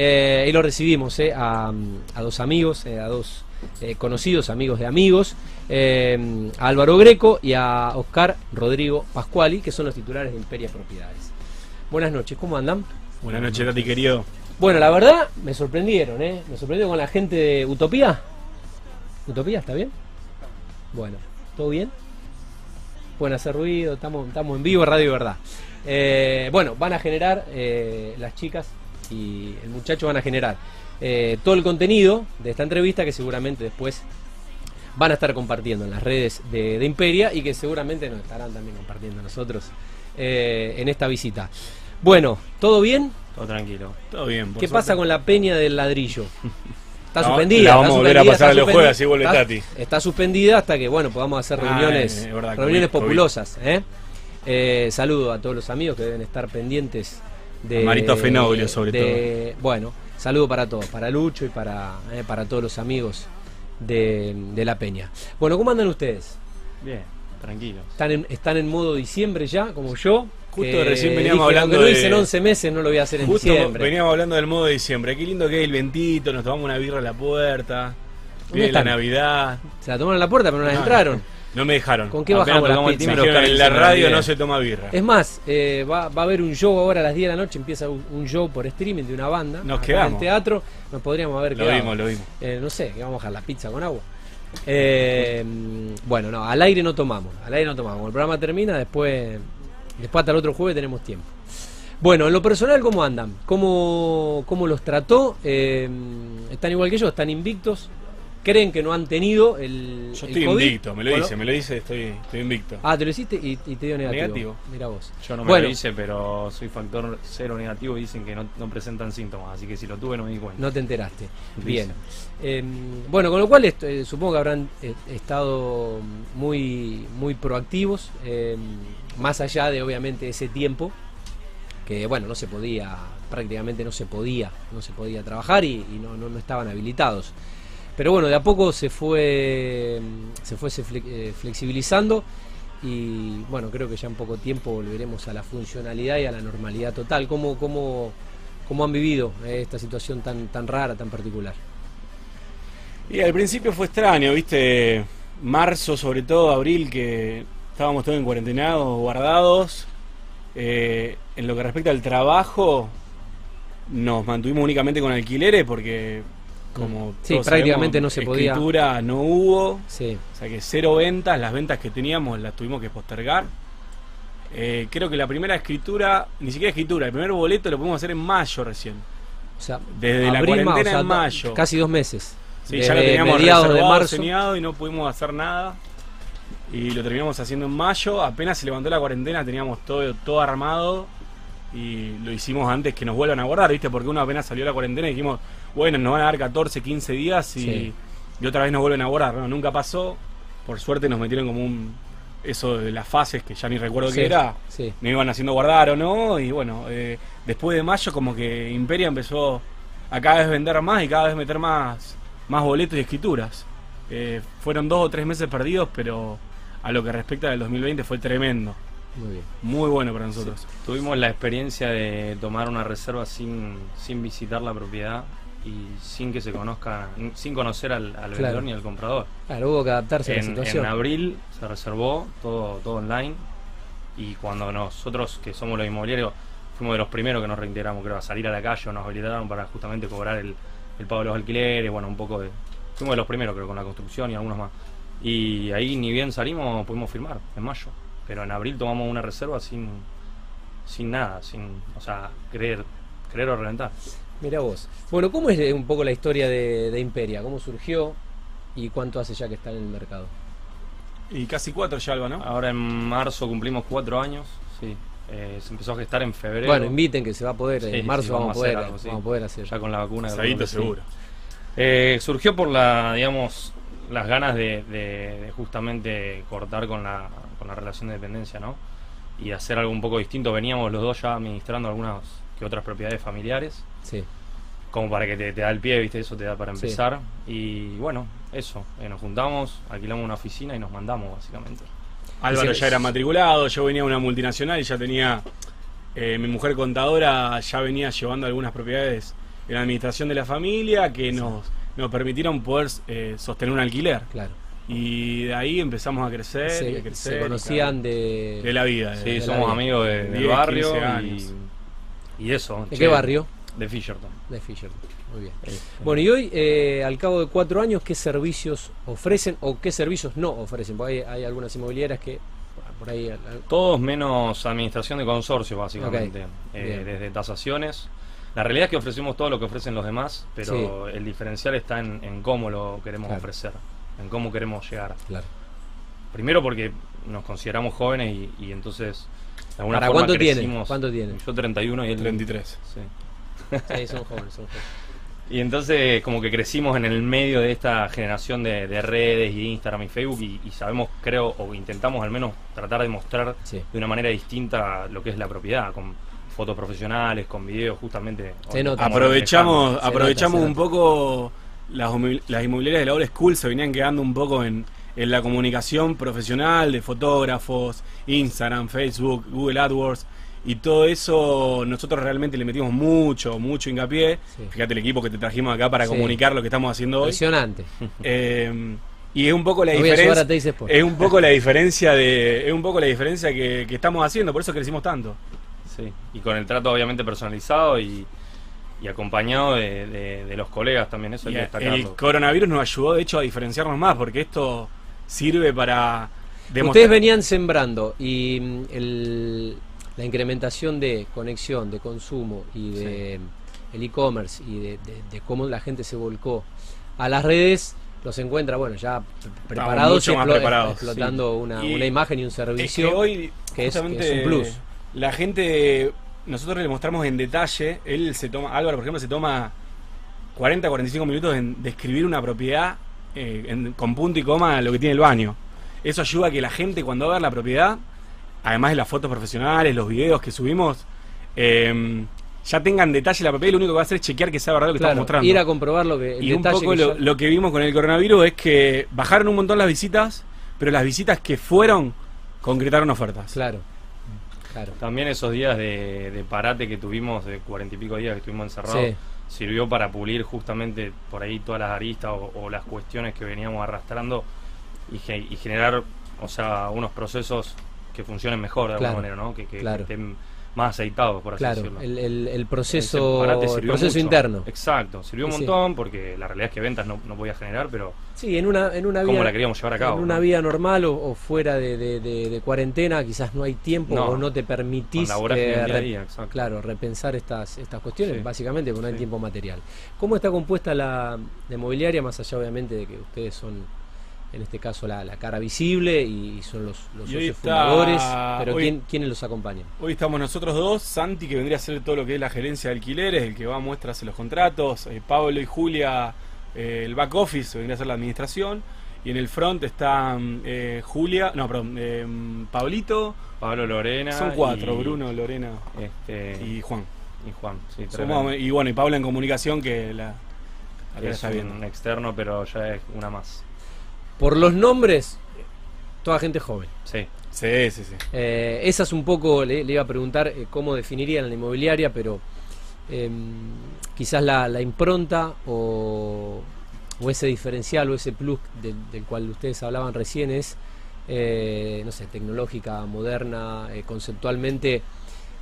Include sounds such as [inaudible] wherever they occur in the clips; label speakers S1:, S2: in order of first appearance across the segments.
S1: Eh, y lo recibimos eh, a, a dos amigos, eh, a dos eh, conocidos amigos de amigos, a Álvaro Greco y a Oscar Rodrigo Pascuali, que son los titulares de Imperia Propiedades. Buenas noches, ¿cómo andan?
S2: Buenas noches, Tati querido.
S1: Bueno, la verdad, me sorprendieron, ¿eh? Me sorprendieron con la gente de Utopía. ¿Utopía está bien? Bueno, ¿todo bien? Pueden hacer ruido, estamos, estamos en vivo, Radio Verdad. Bueno, van a generar, las chicas y el muchacho van a generar eh, todo el contenido de esta entrevista que seguramente después van a estar compartiendo en las redes de, de Imperia y que seguramente nos estarán también compartiendo nosotros eh, en esta visita. Bueno, ¿todo bien?
S3: Todo tranquilo.
S2: Todo bien. por
S1: ¿Qué
S2: suerte.
S1: pasa con la peña del ladrillo? Está [laughs] suspendida.
S2: la
S1: está
S2: vamos a volver a pasar a los jueves, así vuelve
S1: está-
S2: Tati.
S1: Está suspendida hasta que, bueno, podamos hacer
S2: Ah,
S1: reuniones,
S2: es verdad,
S1: reuniones
S2: COVID,
S1: populosas. ¿eh? Eh, saludo a todos los amigos que deben estar pendientes de...
S2: A Marito Fenoglio, sobre
S1: de- Bueno, saludo para todos, para Lucho y para, eh, para todos los amigos de, de La Peña. Bueno, ¿cómo andan ustedes?
S3: Bien, tranquilos.
S1: ¿Están en, están en modo diciembre ya, como yo?
S2: Justo
S1: Que
S2: recién veníamos
S1: dije,
S2: hablando
S1: aunque lo
S2: de-
S1: hice en 11 meses, no lo voy a hacer en
S2: Justo
S1: diciembre.
S2: veníamos hablando del modo de diciembre. Qué lindo que es el ventito, nos tomamos una birra a la puerta.
S1: ¿Dónde
S2: Viene la? Navidad.
S1: Se la tomaron en la puerta, pero no las
S2: No,
S1: entraron.
S2: No me dejaron.
S1: ¿Con qué
S3: Apenas
S1: bajamos la
S3: tocamos el
S1: pizza?
S2: Me
S3: timbre,
S2: dijeron,
S3: Oscar
S2: en la radio no se toma birra.
S1: Es más, eh, va, va a haber un show ahora a las 10 de la noche, empieza un, un show por streaming de una banda.
S2: Nos quedamos.
S1: En el teatro, nos podríamos haber
S2: Lo
S1: quedado.
S2: vimos, lo vimos.
S1: Eh, no sé, que vamos a dejar la pizza con agua. Eh, bueno, no, al aire no tomamos, al aire no tomamos. Cuando el programa termina, después, después hasta el otro jueves tenemos tiempo. Bueno, en lo personal, ¿cómo andan? ¿Cómo, cómo los trató? Eh, ¿Están igual que yo? ¿Están invictos? ¿Creen que no han tenido el,
S2: Yo
S1: el
S2: estoy
S1: COVID?
S2: invicto, me lo
S1: Bueno,
S2: dice, me lo dice, estoy, estoy invicto.
S1: Ah, te lo hiciste y, y te dio negativo.
S2: Negativo.
S1: Mira vos.
S3: Yo no me
S1: Bueno.
S3: lo hice, pero soy factor cero negativo y dicen que no, no presentan síntomas, así que si lo tuve no me di cuenta.
S1: No te enteraste. Bien. Eh, bueno, con lo cual eh, supongo que habrán eh, estado muy, muy proactivos, eh, más allá de obviamente ese tiempo que bueno no se podía, prácticamente no se podía, no se podía trabajar y, y no, no, no estaban habilitados. Pero bueno, de a poco se fue, se fue eh, flexibilizando y bueno, creo que ya en poco tiempo volveremos a la funcionalidad y a la normalidad total. ¿Cómo, cómo, cómo han vivido eh, esta situación tan, tan rara, tan particular?
S2: Y al principio fue extraño, viste, marzo sobre todo, abril, que estábamos todos en cuarentenados, guardados. Eh, en lo que respecta al trabajo, nos mantuvimos únicamente con alquileres porque como
S1: Sí, prácticamente
S2: sabemos,
S1: no se podía.
S2: escritura no hubo,
S1: Sí,
S2: o sea que cero ventas, las ventas que teníamos las tuvimos que postergar. Eh, creo que la primera escritura, ni siquiera escritura, el primer boleto lo pudimos hacer en mayo recién.
S1: o sea,
S2: Desde la cuarentena
S1: o sea,
S2: en mayo.
S1: Casi dos meses.
S2: Sí, ya lo
S1: Desde
S2: teníamos
S1: mediados de marzo.
S2: y no pudimos hacer nada. Y lo terminamos haciendo en mayo. Apenas se levantó la cuarentena, teníamos todo, todo armado. Y lo hicimos antes que nos vuelvan a guardar, ¿viste? Porque uno apenas salió la cuarentena y dijimos, bueno, nos van a dar 14, 15 días y,
S1: Sí.
S2: y otra vez nos vuelven a guardar. No, nunca pasó. Por suerte nos metieron como un. Eso de las fases que ya ni recuerdo
S1: Sí,
S2: qué era.
S1: sí.
S2: Me iban haciendo guardar o no. Y bueno, eh, después de mayo, como que Imperia empezó a cada vez vender más y cada vez meter más, más boletos y escrituras. Eh, fueron dos o tres meses perdidos, pero a lo que respecta del 2020 fue tremendo.
S1: Muy bien.
S2: Muy bueno para nosotros.
S3: Tuvimos la experiencia de tomar una reserva sin, sin visitar la propiedad y sin que se conozca, sin conocer al, al vendedor ni al comprador.
S1: Claro, hubo que adaptarse a la
S3: En,
S1: situación.
S3: en abril se reservó todo, todo online y cuando nosotros que somos los inmobiliarios fuimos de los primeros que nos reintegramos creo a salir a la calle o nos habilitaron para justamente cobrar el, el pago de los alquileres, bueno un poco de... Fuimos de los primeros creo con la construcción y algunos más. Y ahí ni bien salimos pudimos firmar en mayo, pero en abril tomamos una reserva sin, sin nada, sin, o sea, creer, creer o reventar.
S1: Mira vos. Bueno, ¿cómo es eh, un poco la historia de, de Imperia? ¿Cómo surgió y cuánto hace ya que está en el mercado?
S2: Y casi cuatro ya, Alba, ¿no?
S3: Ahora en marzo cumplimos cuatro años, sí. Eh, se empezó a gestar en febrero.
S1: Bueno, inviten que se va a poder.
S3: Sí,
S1: en marzo
S3: sí,
S1: vamos, a poder,
S3: algo, sí.
S1: vamos a poder hacer.
S3: ya con la vacuna. Sí.
S2: seguro.
S3: Eh, surgió por la, digamos, las ganas de, de- de justamente cortar con la, con la relación de dependencia, ¿no? Y hacer algo un poco distinto. Veníamos los dos ya administrando algunas que otras propiedades familiares,
S1: Sí.
S3: como para que te, te da el pie, ¿viste? Eso te da para
S1: Sí.
S3: empezar. Y bueno, eso. Eh, nos juntamos, alquilamos una oficina y nos mandamos, básicamente.
S2: Álvaro ya era matriculado, yo venía de una multinacional y ya tenía. eh, mi mujer contadora ya venía llevando algunas propiedades en la administración de la familia que nos, nos permitieron poder eh, sostener un alquiler.
S1: Claro.
S2: Y de ahí empezamos a crecer y a
S1: Se,
S2: crecer.
S1: se conocían de...
S2: de la vida.
S3: Sí,
S2: de-
S3: somos
S1: vida.
S3: amigos de- del
S2: 10,
S3: barrio
S2: 15
S3: y,
S2: años.
S3: y eso.
S1: ¿De
S3: che,
S1: qué barrio?
S3: De Fisherton.
S1: De Fisher. Muy bien. Bueno, y hoy, eh, al cabo de cuatro años, ¿qué servicios ofrecen o qué servicios no ofrecen? Porque hay, hay algunas inmobiliarias que por ahí...
S3: Todos menos administración de consorcios, básicamente. Eh, desde tasaciones. La realidad es que ofrecemos todo lo que ofrecen los demás, pero el diferencial está en, en cómo lo queremos
S1: Claro.
S3: ofrecer, en cómo queremos llegar.
S1: Claro.
S3: Primero porque nos consideramos jóvenes y, y entonces de alguna
S1: ¿Para
S3: forma
S1: cuánto tiene? ¿Cuánto tiene?
S3: Yo 31 y él
S2: 33.
S3: Sí.
S1: Sí, son jóvenes, son jóvenes. [laughs]
S3: Y entonces como que crecimos en el medio de esta generación de, de redes y Instagram y Facebook y, y sabemos, creo, o intentamos al menos tratar de mostrar
S1: Sí.
S3: de una manera distinta lo que es la propiedad, con fotos profesionales, con videos, justamente.
S1: Se nota.
S2: Aprovechamos,
S1: Se
S2: aprovechamos
S1: nota, se
S2: un poco las, las inmobiliarias de la old school se venían quedando un poco en, en la comunicación profesional de fotógrafos, Instagram, Facebook, Google AdWords y todo eso nosotros realmente le metimos mucho, mucho hincapié.
S1: Sí.
S2: Fíjate el equipo que te trajimos acá para
S1: Sí.
S2: comunicar lo que estamos haciendo hoy.
S1: Impresionante.
S2: Eh, y es un poco la diferencia. Es un poco la diferencia de, es un poco la diferencia que, que estamos haciendo, por eso crecimos tanto.
S3: Sí, y con el trato obviamente personalizado y, y acompañado de, de- de los colegas también, eso hay
S2: Y
S3: que
S2: el
S3: destacarlo.
S2: coronavirus nos ayudó de hecho a diferenciarnos más, porque esto sirve para demostrar.
S1: Ustedes venían sembrando y mm, el- la incrementación de conexión, de consumo y de el e-commerce y de, de- de cómo la gente se volcó a las redes, los encuentra, bueno, ya pre- preparados,
S2: mucho
S1: y
S2: más
S1: explo-
S2: preparados,
S1: explotando una,
S2: Y
S1: una imagen y un
S2: Es
S1: servicio.
S2: que hoy
S1: que es-
S2: justamente
S1: que es un plus.
S2: La gente, nosotros le mostramos en detalle, él se toma, Álvaro por ejemplo se toma 40, 45 minutos en describir una propiedad eh, en- con punto y coma lo que tiene el baño. Eso ayuda a que la gente cuando va a ver la propiedad, además de las fotos profesionales, los videos que subimos, eh, ya tengan detalle la propiedad y lo único que va a hacer es chequear que sea verdad lo que
S1: Claro,
S2: estamos mostrando.
S1: ir a comprobar lo que el
S2: Y un poco
S1: que
S2: lo,
S1: ya-
S2: lo que vimos con el coronavirus es que bajaron un montón las visitas, pero las visitas que fueron concretaron ofertas.
S1: Claro. Claro.
S3: También esos días de, de parate que tuvimos, de cuarenta y pico días que estuvimos encerrados,
S1: Sí.
S3: sirvió para pulir justamente por ahí todas las aristas o, o las cuestiones que veníamos arrastrando y, ge- y generar, o sea, unos procesos que funcionen mejor de alguna manera, ¿no? Que, que-
S1: claro.
S3: que estén más aceitados, por así
S1: Claro,
S3: decirlo.
S1: el, el- el proceso, el proceso
S3: mucho.
S1: interno.
S3: Exacto, sirvió un
S1: Sí.
S3: montón porque la realidad es que ventas no, no podía generar, pero
S1: Sí, en una, en una
S3: cómo
S1: vía,
S3: la queríamos llevar a cabo.
S1: en una
S3: ¿no?
S1: vida normal o, o fuera de, de- de- de cuarentena, quizás no hay tiempo
S3: No,
S1: o no te permitís eh, re-
S3: día,
S1: claro, repensar estas, estas cuestiones,
S3: Sí.
S1: básicamente porque no hay
S3: Sí.
S1: tiempo material. ¿Cómo está compuesta la, la inmobiliaria, más allá obviamente de que ustedes son, en este caso, la, la cara visible y son los, los
S2: Y hoy
S1: socios
S2: está-
S1: fundadores? Pero
S2: hoy-
S1: ¿quién, ¿quiénes los acompañan?
S2: Hoy estamos nosotros dos, Santi que vendría a hacer todo lo que es la gerencia de alquileres, el que va a muestras en los contratos, eh, Pablo y Julia eh, el back office, vendría a ser la administración, y en el front están eh, Julia, no, perdón, eh, Pablito,
S3: Pablo Lorena.
S2: son cuatro,
S3: y-
S2: Bruno, Lorena
S3: Este, y,
S2: y Juan.
S3: Juan. Sí,
S2: Somos- y bueno, y Pablo en comunicación que la, la
S3: es
S2: está
S3: un
S2: viendo.
S3: externo, pero ya es una más.
S1: Por los nombres, toda gente joven.
S3: Sí.
S2: Sí, sí, sí.
S1: Eh, esa es un poco, le, le iba a preguntar eh, cómo definirían la inmobiliaria, pero eh, quizás la, la impronta o, o ese diferencial o ese plus del, del cual ustedes hablaban recién es, eh, no sé, tecnológica, moderna, eh, conceptualmente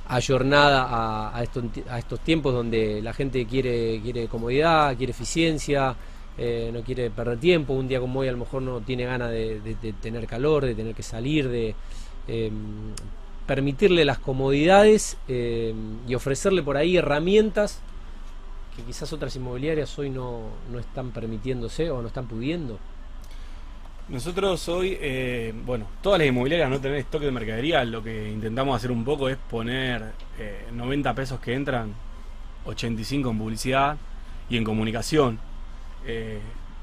S1: ayornada a, a, estos, a estos tiempos donde la gente quiere, quiere comodidad, quiere eficiencia, eh, no quiere perder tiempo, un día como hoy a lo mejor no tiene ganas de, tener calor, de tener que salir, de eh, permitirle las comodidades eh, y ofrecerle por ahí herramientas que quizás otras inmobiliarias hoy no, no están permitiéndose o no están pudiendo.
S2: Nosotros hoy, eh, bueno, todas las inmobiliarias no tener stock de mercadería, lo que intentamos hacer un poco es poner eh, 90 pesos que entran, 85 en publicidad y en comunicación. Eh,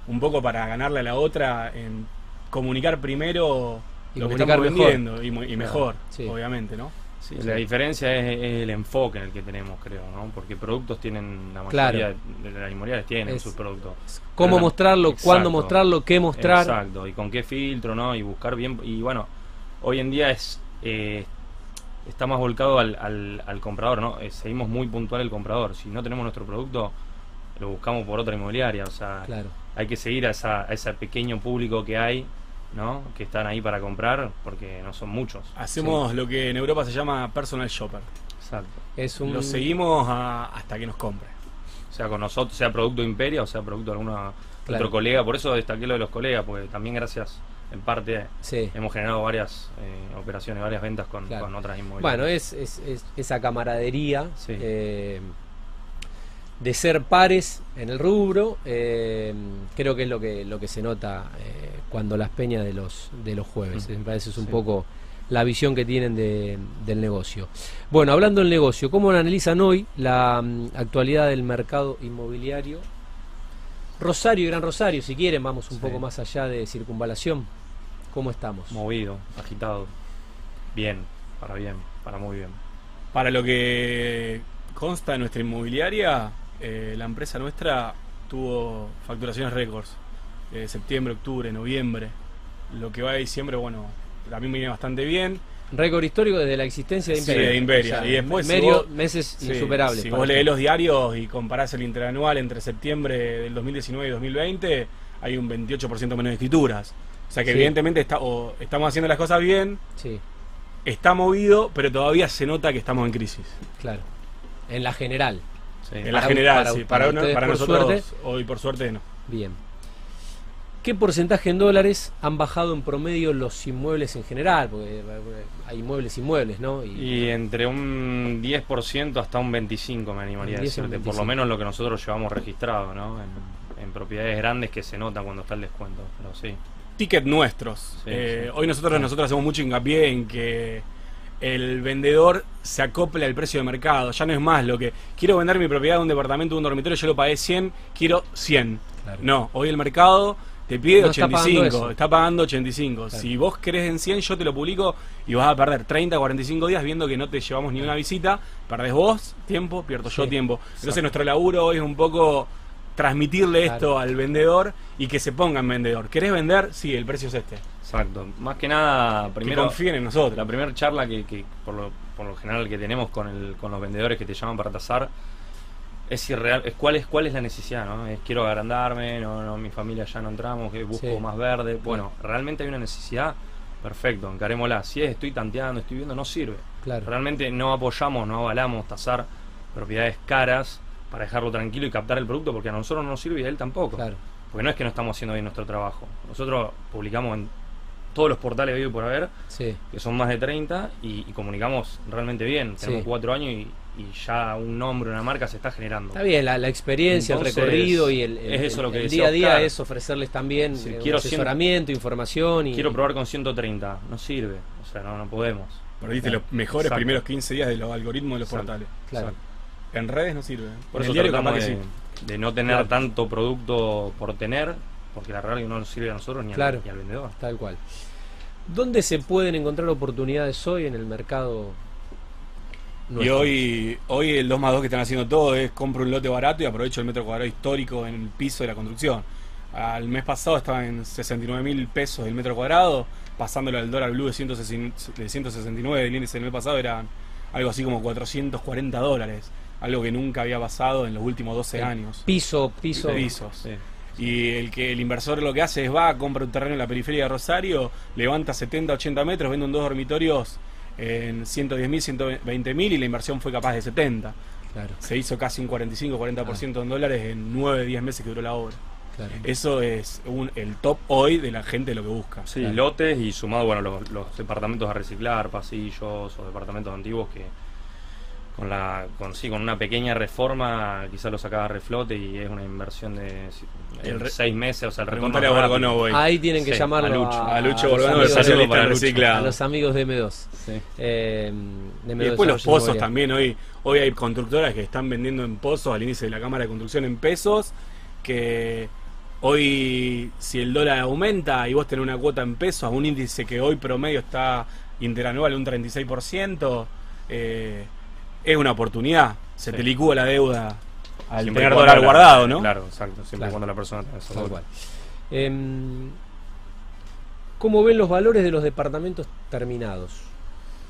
S2: un poco para ganarle a la otra en comunicar primero
S1: Y
S2: lo que estamos
S1: mejor.
S2: vendiendo y, mu- y
S1: Claro,
S2: mejor,
S1: sí.
S2: obviamente, ¿no?
S3: Sí, La diferencia es, es el enfoque en el que tenemos, creo, ¿no? Porque productos tienen, la
S1: Claro.
S3: mayoría de las inmobiliarias tienen
S1: Es-
S3: sus productos.
S1: Cómo
S3: Pero
S1: mostrarlo,
S3: exacto.
S1: cuándo mostrarlo, qué mostrar.
S3: Exacto, y con qué filtro, ¿no? Y buscar bien. Y bueno, hoy en día es eh, está más volcado al, al, al comprador, ¿no? Eh, seguimos muy puntual el comprador. Si no tenemos nuestro producto, lo buscamos por otra inmobiliaria. O sea,
S1: Claro.
S3: hay que seguir a, esa, a ese pequeño público que hay, ¿no? Que están ahí para comprar, porque no son muchos.
S2: Hacemos lo que en Europa se llama personal shopper.
S3: Exacto.
S1: Es un.
S2: Lo seguimos a- hasta que nos compre.
S3: sea con nosotros, sea producto de Imperia o sea producto de alguna
S1: Claro.
S3: otro colega. Por eso destaqué lo de los colegas, porque también gracias, en parte,
S1: Sí.
S3: hemos generado varias eh, operaciones, varias ventas con,
S1: Claro.
S3: con otras inmobiliarias.
S1: Bueno, es, es- es- esa camaradería
S3: Sí.
S1: eh, de ser pares en el rubro, eh, creo que es lo que, lo que se nota eh, cuando las peñas de los, de los jueves.
S3: Mm.
S1: Me parece es un
S3: Sí.
S1: poco la visión que tienen de- del negocio. Bueno, hablando del negocio, ¿cómo analizan hoy la mm, actualidad del mercado inmobiliario? Rosario y Gran Rosario, si quieren, vamos un
S3: Sí.
S1: poco más allá de circunvalación. ¿Cómo estamos?
S3: Movido, agitado. Bien, para bien, para muy bien.
S2: Para lo que consta de nuestra inmobiliaria, eh, la empresa nuestra tuvo facturaciones récords. Eh, septiembre, octubre, noviembre. Lo que va de diciembre, bueno, también viene bastante bien.
S1: Récord histórico desde la existencia de
S2: Sí,
S1: Imperia.
S2: de Imperia. Y después, si
S1: medio-
S2: vos-
S1: meses
S2: Sí,
S1: insuperables.
S2: Si vos leés
S1: esto.
S2: los diarios y comparás el interanual entre septiembre del 2019 y 2020, hay un 28% menos de escrituras. O sea que
S1: Sí.
S2: evidentemente está, o estamos haciendo las cosas bien,
S1: Sí,
S2: está movido, pero todavía se nota que estamos en crisis.
S1: claro. En la general.
S3: Sí.
S2: En la
S1: Para-
S2: general,
S1: para-
S2: sí.
S1: para
S2: Para, uno-
S1: ustedes,
S2: para
S1: por
S2: nosotros,
S1: suerte.
S2: hoy por suerte no.
S1: Bien. ¿Qué porcentaje en dólares han bajado en promedio los inmuebles en general? Porque eh, hay inmuebles inmuebles, ¿no?
S3: Y entre un 10% hasta un 25% me animaría a
S1: Un 10 y un
S3: decirte, por
S1: 25.
S3: lo menos lo que nosotros llevamos registrado, ¿no? En, en propiedades grandes que se nota cuando está el descuento, pero sí.
S2: Ticket nuestros.
S3: Sí,
S2: Eh,
S3: sí.
S2: Hoy nosotros, nosotros hacemos mucho hincapié en que el vendedor se acople al precio de mercado. Ya no es más lo que quiero vender mi propiedad de un departamento, de un dormitorio, yo lo pagué 100, quiero 100.
S1: Claro.
S2: No, hoy el mercado te pide
S1: No está
S2: 85,
S1: pagando
S2: está pagando, 85.
S1: Claro.
S2: Si vos querés en 100, yo te lo publico y vas a perder 30, 45 días viendo que no te llevamos ni una visita. Perdés vos tiempo, pierdo yo tiempo. Entonces
S1: Exacto.
S2: nuestro laburo hoy es un poco transmitirle
S1: Claro.
S2: esto al vendedor y que se ponga en vendedor. ¿Querés vender? Sí, el precio es este.
S3: Exacto. Más que nada,
S2: que
S3: primero,
S2: confíen en nosotros.
S3: la primera charla que, que por, lo, por lo general que tenemos con, el, con los vendedores que te llaman para tasar es irreal, es cuál es cuál es la necesidad, ¿no? Es quiero agrandarme, no, no, mi familia ya no entramos, que busco
S1: Sí.
S3: más verde. Bueno, realmente hay una necesidad, perfecto, encarémosla. Si es estoy tanteando, estoy viendo, no sirve.
S1: Claro.
S3: Realmente no apoyamos, no avalamos tasar propiedades caras para dejarlo tranquilo y captar el producto porque a nosotros no nos sirve y a él tampoco.
S1: Claro.
S3: Porque no es que no estamos haciendo bien nuestro trabajo. Nosotros publicamos en todos los portales hoy por haber,
S1: Sí.
S3: que son más de 30, y, y comunicamos realmente bien. Tenemos
S1: Sí.
S3: cuatro años y, y ya un nombre, una marca se está generando.
S1: Está bien, la, la experiencia,
S3: Entonces,
S1: el recorrido y el, el-
S3: es eso
S1: el-
S3: lo que
S1: el
S3: decía
S1: día a día es ofrecerles también
S3: Sí,
S1: eh,
S3: quiero
S1: asesoramiento, información y
S3: Quiero probar con 130, no sirve, o sea, no, no podemos.
S2: Perdiste
S1: Claro.
S2: los mejores
S3: Exacto.
S2: primeros 15 días de los algoritmos de los
S3: Exacto.
S2: portales.
S1: Claro.
S3: Exacto.
S2: En redes no sirve.
S3: Por
S2: en
S3: eso
S2: el diario
S3: tratamos
S2: capaz que
S3: de,
S2: sí.
S3: de no tener
S1: Claro.
S3: tanto producto por tener, porque la realidad no nos sirve a nosotros ni, al- ni al vendedor.
S1: Tal cual. ¿Dónde se pueden encontrar oportunidades hoy en el mercado?
S2: Y hoy, hoy el 2 más 2 que están haciendo todo es compro un lote barato y aprovecho el metro cuadrado histórico en el piso de la construcción. Al mes pasado estaba en 69 mil pesos el metro cuadrado, pasándolo al dólar blue de 160 de 169 del índice del mes pasado eran algo así como 440 dólares, algo que nunca había pasado en los últimos 12
S1: El
S2: años.
S1: Piso, piso.
S2: Pisos.
S3: Sí.
S2: Y el que el inversor lo que hace es va, compra un terreno en la periferia de Rosario, levanta 70, 80 metros, vende un dos dormitorios en 110 mil, 120 mil y la inversión fue capaz de 70.
S1: Claro,
S2: Se hizo casi un 45, 40% en dólares en 9, 10 meses que duró la obra.
S1: claro.
S2: Eso es un- el top hoy de la gente de lo que busca.
S3: Sí,
S1: Claro.
S3: lotes y sumado, bueno, los, los departamentos a reciclar, pasillos o departamentos antiguos que con la con sí, con una pequeña reforma quizás lo sacaba a reflote y es una inversión de
S2: El re-
S3: seis meses, o sea, el retorno
S2: a. Borgonovo.
S1: Ahí tienen que
S3: Sí,
S1: llamarlo
S3: a Lucho.
S1: a,
S2: A Lucho
S1: los
S2: Borgonovo,
S1: a
S2: reciclado.
S1: los amigos de M2.
S3: Sí.
S1: Eh, de
S2: Y
S1: M2
S2: después los pozos también. Hoy, hoy hay constructoras que están vendiendo en pozos al índice de la Cámara de Construcción en pesos. Que hoy, si el dólar aumenta y vos tenés una cuota en pesos, a un índice que hoy promedio está interanual un 36%, eh, es una oportunidad. Se
S3: Sí.
S2: te licúa la deuda al
S3: Siempre
S2: tener dólar
S3: la-
S2: guardado, ¿no?
S3: Claro, exacto, siempre
S1: Claro.
S3: y cuando la persona
S1: Tal cual. Em, ¿Cómo ven los valores de los departamentos terminados?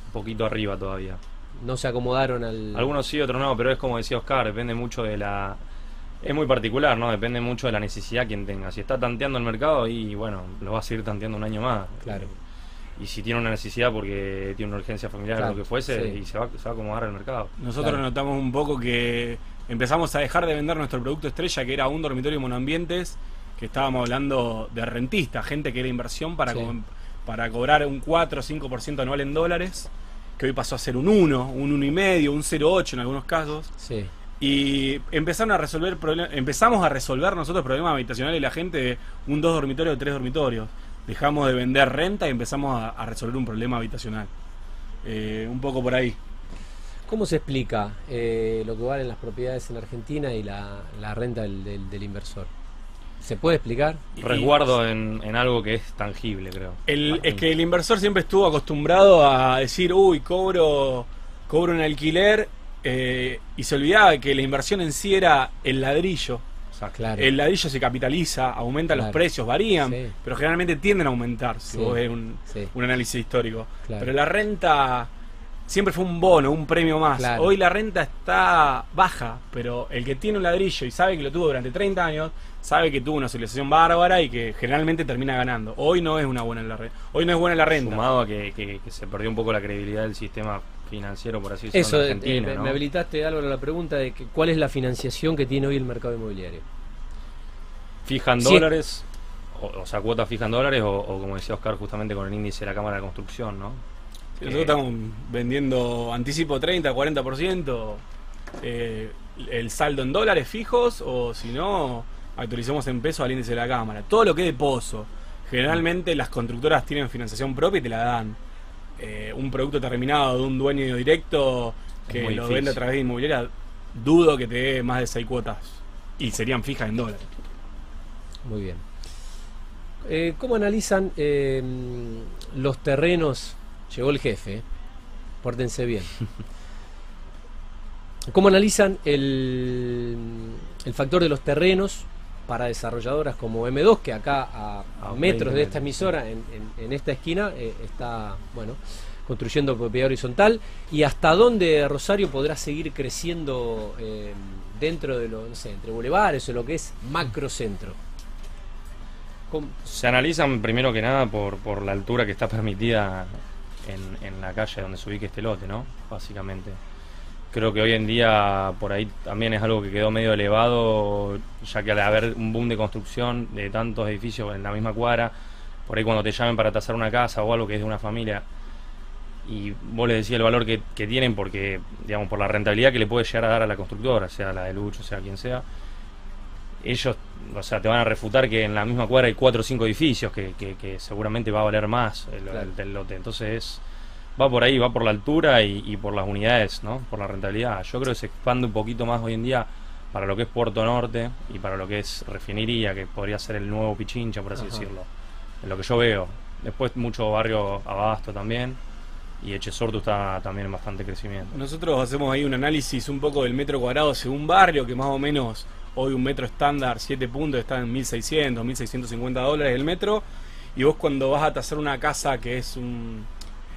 S3: Un poquito arriba todavía.
S1: No se acomodaron al.
S3: Algunos sí, otros no, pero es como decía Oscar, depende mucho de la Es muy particular, ¿no? Depende mucho de la necesidad quien tenga. Si está tanteando el mercado y bueno, lo va a seguir tanteando un año más.
S1: Claro.
S3: Y si tiene una necesidad porque tiene una urgencia familiar
S1: Claro,
S3: o lo que fuese,
S1: sí.
S3: y se va, se va a acomodar al mercado.
S2: Nosotros
S1: Claro.
S2: notamos un poco que empezamos a dejar de vender nuestro producto estrella, que era un dormitorio monoambientes, que estábamos hablando de rentista, gente que era inversión para,
S1: Sí.
S2: co- para cobrar un 4 o 5% anual en dólares, que hoy pasó a ser un 1, un 1,5, un 0,8 en algunos casos.
S1: Sí.
S2: Y empezaron a resolver empezamos a resolver nosotros problemas habitacionales de la gente de un dos dormitorios o tres dormitorios. Dejamos de vender renta y empezamos a, a resolver un problema habitacional. Eh, un poco por ahí.
S1: ¿Cómo se explica eh, lo que valen las propiedades en Argentina y la, la renta del, del- del inversor? ¿Se puede explicar?
S3: Resguardo en, en algo que es tangible, creo.
S2: El- es que el inversor siempre estuvo acostumbrado a decir, uy, cobro, cobro un alquiler eh, y se olvidaba que la inversión en sí era el ladrillo.
S1: Claro.
S2: El ladrillo se capitaliza, aumenta los
S1: Claro.
S2: precios, varían,
S1: Sí.
S2: pero generalmente tienden a aumentar si
S1: Sí.
S2: vos ves un,
S1: Sí.
S2: un análisis histórico.
S1: Claro.
S2: Pero la renta siempre fue un bono, un premio más.
S1: Claro.
S2: Hoy la renta está baja, pero el que tiene un ladrillo y sabe que lo tuvo durante 30 años, sabe que tuvo una civilización bárbara y que generalmente termina ganando. Hoy no es una buena la renta. Hoy no es buena la renta.
S3: Sumado a que, que- que se perdió un poco la credibilidad del sistema financiero, por así decirlo,
S1: Eso,
S3: en
S1: eh,
S3: Argentina.
S1: me,
S3: ¿no?
S1: me habilitaste, Álvaro, la pregunta de que, cuál es la financiación que tiene hoy el mercado inmobiliario.
S3: Fijan
S1: Sí.
S3: dólares, o, o sea, cuotas fijan dólares, o, o como decía Oscar, justamente con el índice de la Cámara de Construcción, ¿no?
S2: Sí, Nosotros estamos vendiendo anticipo 30, 40%, eh, el saldo en dólares fijos o si no, actualicemos en pesos al índice de la cámara. Todo lo que es de pozo. Generalmente las constructoras tienen financiación propia y te la dan. Eh, un producto terminado de un dueño directo que lo
S3: difícil.
S2: vende a través de inmobiliaria, dudo que te dé más de 6 cuotas. Y serían fijas en dólares.
S1: Muy bien. Eh, ¿Cómo analizan eh, los terrenos? Llegó el jefe, pórtense bien. [laughs] ¿Cómo analizan el, el factor de los terrenos para desarrolladoras como M2, que acá a, a
S3: A 20
S1: metros de esta emisora, en, en- en esta esquina, eh, está bueno construyendo propiedad horizontal? ¿Y hasta dónde Rosario podrá seguir creciendo eh, dentro de lo, no sé, entre bulevares o lo que es macrocentro? ¿Cómo-
S3: Se analizan primero que nada por, por la altura que está permitida en, en la calle donde se ubique este lote, ¿no? Básicamente. Creo que hoy en día por ahí también es algo que quedó medio elevado, ya que al haber un boom de construcción de tantos edificios en la misma cuadra, por ahí cuando te llamen para tasar una casa o algo que es de una familia, y vos le decís el valor que, que tienen porque, digamos, por la rentabilidad que le puede llegar a dar a la constructora, sea la de Lucho, sea quien sea, ellos, o sea, te van a refutar que en la misma cuadra hay cuatro o cinco edificios que, que- que seguramente va a valer más el,
S1: Claro.
S3: el lote. Entonces, va por ahí, va por la altura y, y por las unidades, ¿no? Por la rentabilidad. Yo creo que se expande un poquito más hoy en día para lo que es Puerto Norte y para lo que es refinería, que podría ser el nuevo Pichincha, por así
S1: Ajá.
S3: decirlo. En lo que yo veo. Después mucho barrio Abasto también. Y Echesortu está también en bastante crecimiento.
S2: Nosotros hacemos ahí un análisis un poco del metro cuadrado según barrio, que más o menos hoy un metro estándar, 7 puntos, está en 1600, 1650 dólares el metro. Y vos cuando vas a tasar una casa que es un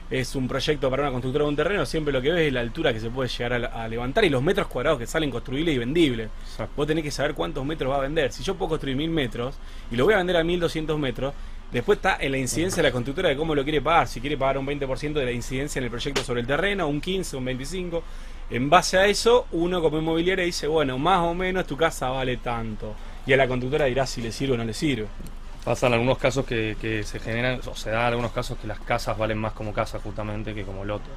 S2: es un proyecto para una constructora de un terreno, siempre lo que ves es la altura que se puede llegar a, a levantar y los metros cuadrados que salen construibles y vendibles.
S3: Exacto.
S2: Vos tenés que saber cuántos metros va a vender. Si yo puedo construir 1000 metros y lo voy a vender a 1200 metros, después está en la incidencia de la constructora de cómo lo quiere pagar. Si quiere pagar un 20% de la incidencia en el proyecto sobre el terreno, un 15, un 25. En base a eso, uno como inmobiliaria dice, bueno, más o menos tu casa vale tanto. Y a la constructora dirá si le sirve o no le sirve.
S3: Pasan algunos casos que, que se generan, o se da algunos casos que las casas valen más como casa justamente que como lote.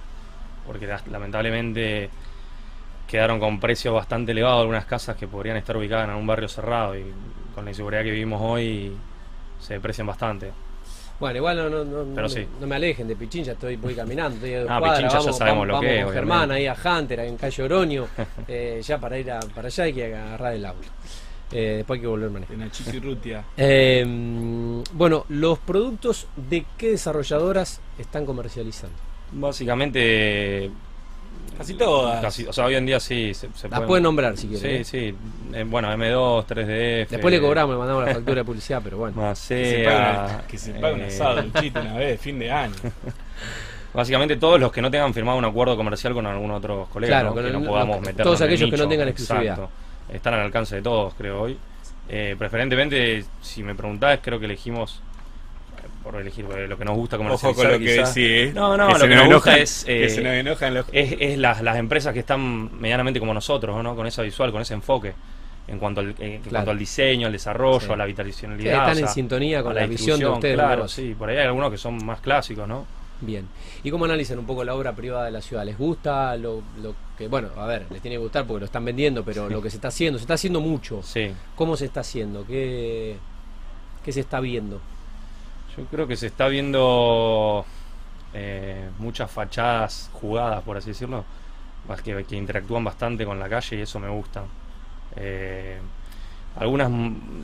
S3: Porque las- lamentablemente quedaron con precios bastante elevados algunas casas que podrían estar ubicadas en un barrio cerrado y con la inseguridad que vivimos hoy se deprecian bastante.
S1: Bueno, igual no, no, no,
S3: Pero
S1: no-
S3: sí.
S1: no me alejen de Pichincha, estoy voy caminando, estoy a
S3: Ah,
S1: cuadras,
S3: Pichincha ya
S1: vamos,
S3: sabemos
S1: vamos,
S3: lo
S1: vamos
S3: que es,
S1: con Germán ahí a Hunter, ahí en calle Oroño, [laughs] eh, ya para ir a, para allá hay que agarrar el auto. Eh, después hay que volver a manejar.
S2: Rutia. [laughs]
S1: Eh, bueno, los productos de qué desarrolladoras están comercializando.
S3: Básicamente...
S2: Casi todas.
S3: casi- o sea, hoy en día sí se, se
S1: Las pueden nombrar si quieren.
S3: Sí,
S1: ¿eh?
S3: sí. Eh, bueno, M2, 3DF.
S1: Después le cobramos, le mandamos la factura de publicidad, pero bueno.
S2: Que se pague,
S3: Macea,
S2: una- que se pague un
S3: eh,
S2: asado, un [laughs] chiste una vez, fin de año.
S3: Básicamente todos los que no tengan firmado un acuerdo comercial con algún otro colega,
S1: Claro,
S3: ¿no? que
S1: el-
S3: no podamos meternos
S1: todos
S3: en el
S1: aquellos que no tengan exclusividad.
S3: Exacto. Están al alcance de todos, creo, hoy. Eh, preferentemente, si me preguntás, creo que elegimos eh, por elegir lo que nos gusta como
S2: Ojo con lo que decís.
S3: No, no,
S2: que
S3: lo
S2: se
S3: que
S2: nos
S3: nos gusta es,
S2: que
S3: eh,
S2: se nos enojan los...
S3: es, es las, las empresas que están medianamente como nosotros, ¿no? Con esa visual, con ese enfoque. En cuanto al, en
S1: Claro.
S3: cuanto al diseño, al desarrollo,
S1: Sí.
S3: a la vitalizacionalidad.
S1: están
S3: o sea,
S1: en sintonía con la, visión de ustedes.
S3: Claro,
S1: ¿no?
S3: sí. Por ahí hay algunos que son más clásicos, ¿no?
S1: Bien. ¿Y cómo analizan un poco la obra privada de la ciudad? ¿Les gusta lo, lo que, bueno, a ver, les tiene que gustar porque lo están vendiendo, pero lo que se está haciendo, se está haciendo mucho.
S3: Sí.
S1: ¿Cómo se está haciendo? ¿Qué, qué se está viendo?
S3: Yo creo que se está viendo eh, muchas fachadas jugadas, por así decirlo, que, que interactúan bastante con la calle y eso me gusta. Eh, algunas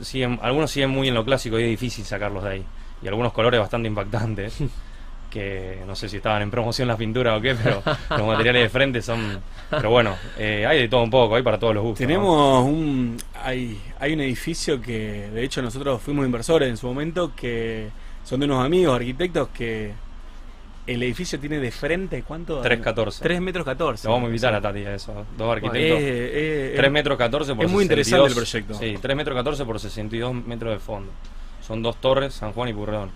S3: siguen, algunos siguen muy en lo clásico y es difícil sacarlos de ahí. Y algunos colores bastante impactantes, [laughs] que no sé si estaban en promoción las pinturas o qué, pero los materiales de frente son... Pero bueno, eh, hay de todo un poco, hay para todos los gustos. ¿no?
S2: Tenemos un hay, hay un edificio que de hecho nosotros fuimos inversores en su momento que son de unos amigos arquitectos que el edificio tiene de frente ¿cuánto?
S3: 3.14.
S2: 3 metros 14.
S3: Lo vamos a invitar a Tati a eso, dos arquitectos.
S2: eh,
S3: 3 metros 14 por
S2: es muy interesante
S3: 62.
S2: el proyecto.
S3: Sí, 3 metros 14 por 62 metros de fondo. Son dos torres, San Juan y Purredón.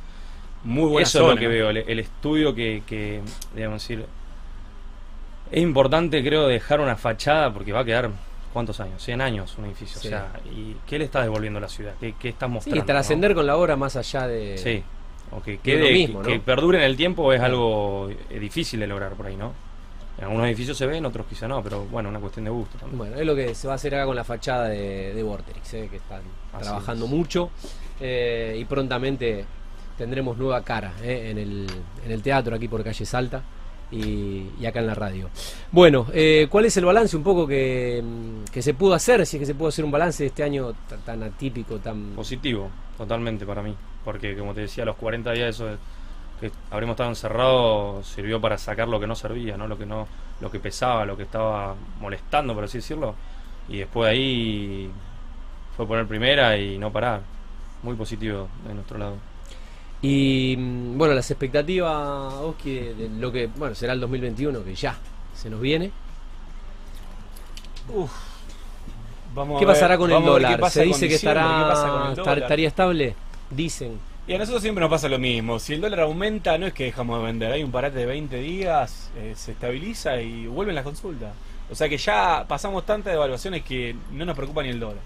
S2: Muy buena
S3: Eso es lo que veo, el, el estudio que, que, digamos decir, es importante creo dejar una fachada porque va a quedar, ¿cuántos años? 100 años un edificio.
S1: Sí.
S3: O sea, ¿y qué le está devolviendo a la ciudad? ¿Qué, qué está
S1: Sí,
S3: mostrando?
S1: trascender
S3: no?
S1: con la obra más allá de...
S3: Sí, o que
S1: de
S3: quede,
S1: mismo,
S3: que,
S1: ¿no?
S3: que perdure en el tiempo es algo eh, difícil de lograr por ahí, ¿no? En algunos edificios se ve, en otros quizá no, pero bueno, una cuestión de gusto también.
S1: Bueno, es lo que se va a hacer acá con la fachada de, de Vorterix, eh, que están
S3: Así
S1: trabajando
S3: es.
S1: mucho eh, y prontamente tendremos nueva cara eh, en, el, en el teatro aquí por calle Salta y, acá en la radio. Bueno, eh, ¿cuál es el balance un poco que, mm, que se pudo hacer? Si es que se pudo hacer un balance de este año tan, atípico, tan...
S3: Positivo, totalmente para mí. Porque como te decía, los 40 días eso que habremos estado encerrados sirvió para sacar lo que no servía, ¿no? Lo que no, lo que pesaba, lo que estaba molestando, por así decirlo. Y después de ahí fue poner primera y no parar. Muy positivo de nuestro lado.
S1: Y mm, bueno, las expectativas, Oski, de, de lo que bueno será el 2021, que ya se nos viene.
S2: Uf. Vamos
S1: ¿Qué
S2: a ver-
S1: pasará con el dólar? ¿Se dice que estará, estaría estable? Dicen.
S2: Y a nosotros siempre nos pasa lo mismo. Si el dólar aumenta, no es que dejamos de vender. Hay un parate de 20 días, eh, se estabiliza y vuelven las consultas. O sea que ya pasamos tantas devaluaciones que no nos preocupa ni el dólar.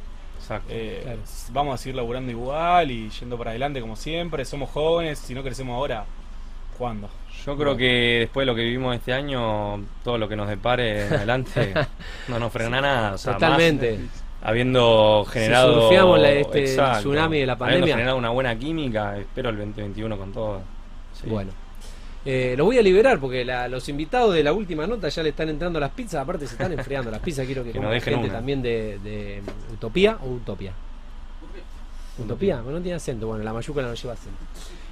S3: Exacto.
S2: Eh,
S1: Claro.
S2: Vamos a seguir laburando igual y yendo para adelante como siempre. Somos jóvenes, si no crecemos ahora, ¿cuándo?
S3: Yo creo que después de lo que vivimos este año, todo lo que nos depare en adelante [laughs] no nos frena nada. o sea, más-
S1: Totalmente.
S3: habiendo generado
S1: surfeamos la- este
S3: Exacto.
S1: tsunami de la
S3: habiendo
S1: pandemia.
S3: generado una buena química espero el 2021 con todo Sí.
S1: Bueno. Eh, los voy a liberar porque la- los invitados de la última nota ya le están entrando las pizzas. Aparte, se están [laughs] enfriando las pizzas. Quiero que,
S3: Que dejen
S1: gente
S3: una.
S1: también de, de Utopía o Utopia. Utopía, bueno, no tiene acento. Bueno, la mayúscula no lleva acento.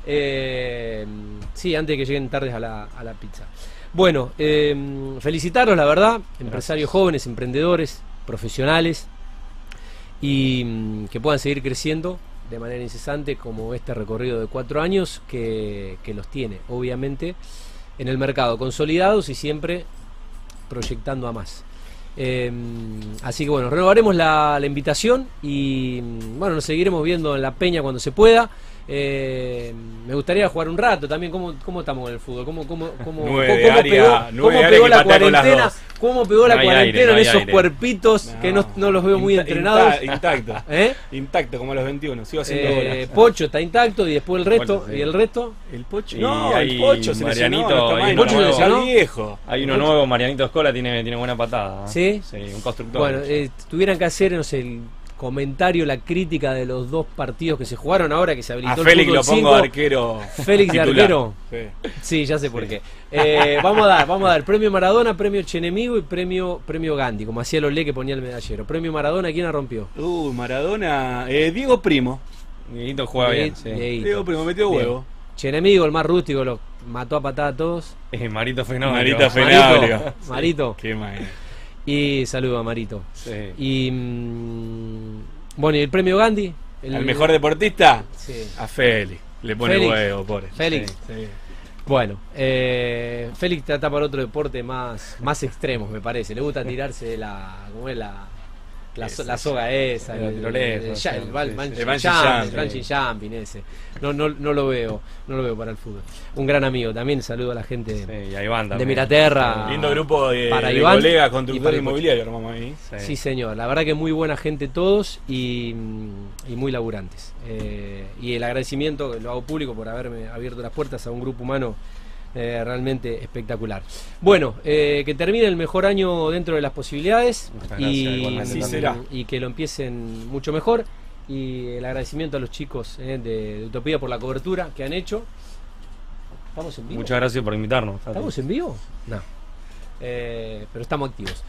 S1: Eh, sí, antes de que lleguen tardes a la, a la pizza. Bueno, eh, felicitaros, la verdad. Empresarios jóvenes, emprendedores, profesionales. Y mm, que puedan seguir creciendo de manera incesante como este recorrido de cuatro años que, que los tiene, obviamente, en el mercado, consolidados y siempre proyectando a más. Eh, así que bueno, renovaremos la, la invitación y mm, bueno, nos seguiremos viendo en la peña cuando se pueda. Eh, me gustaría jugar un rato también. ¿Cómo, cómo estamos en el fútbol? ¿Cómo, cómo, cómo,
S2: Nueve
S1: cómo
S2: área-
S1: pegó, cómo pegó la cuarentena? ¿Cómo pegó la
S3: No
S1: cuarentena
S3: aire, no
S1: en esos
S3: aire.
S1: cuerpitos que no, no los veo muy
S2: Inta-
S1: entrenados?
S2: inta- Intacto. [laughs]
S1: ¿Eh?
S2: Intacto, como a los 21. Sigo haciendo
S1: Eh,
S2: bolas.
S1: Pocho está intacto y después el resto.
S3: Bueno, sí.
S1: ¿Y el resto?
S2: El Pocho. No, el Pocho se lesionó,
S3: Marianito, uno
S2: Pocho viejo.
S3: hay uno nuevo Marianito Escola tiene, tiene buena patada ¿eh?
S1: ¿Sí?
S3: sí un constructor
S1: Bueno, eh, tuvieran que hacer, no sé, el comentario, la crítica de los dos partidos que se jugaron ahora que se habilitó
S2: A
S1: el
S2: Félix lo pongo
S1: 5.
S2: arquero.
S1: Félix de arquero.
S2: Sí.
S1: Sí, ya sé por qué. Eh, vamos a dar, vamos a dar premio Maradona, premio Chenemigo y premio premio Gandhi, como hacía Lolé que ponía el medallero. Premio Maradona, ¿quién la rompió?
S2: Uh, Maradona. Eh, Diego Primo.
S3: Dieguito juega bien sí.
S1: Dieguito.
S2: Diego Primo metió
S1: Bien.
S2: huevo.
S1: Chenemigo, el más rústico, lo mató a patada a todos.
S3: Eh, Marito Fenómeno
S2: Marito
S3: Sí.
S2: Fenómeno.
S1: Marito, Marito.
S2: Qué mal.
S1: Y saludo a Marito.
S3: Sí.
S1: Y mm, bueno, ¿y el premio Gandhi? El,
S2: ¿Al mejor deportista?
S1: Sí.
S2: A Félix. Le pone
S1: Félix.
S2: huevo, pobre.
S1: Félix.
S2: Sí.
S1: Bueno, eh, Félix trata para otro deporte más, más extremos, me parece. Le gusta tirarse de la, ¿cómo es la, La, so- la soga esa,
S3: el
S1: el, el- jumping, ese. No, no, no lo veo, no lo veo para el fútbol. Un gran amigo, también saludo a la gente
S3: Sí, y a Iván
S1: de. Miraterra.
S2: Lindo grupo de,
S1: Para
S2: de
S1: Iván
S2: colegas, constructores inmobiliarios armamos ahí.
S3: Sí.
S1: Sí, señor. La verdad que muy buena gente todos y, mm, y muy laburantes. Eh, y el agradecimiento, lo hago público por haberme abierto las puertas a un grupo humano eh, realmente espectacular. Bueno, eh, que termine el mejor año dentro de las posibilidades y,
S2: Así será.
S1: y que lo empiecen mucho mejor. Y el agradecimiento a los chicos eh, de, de Utopía por la cobertura que han hecho. ¿Estamos en vivo?
S3: Muchas gracias por invitarnos.
S1: ¿Estamos en vivo? No. Pero estamos activos.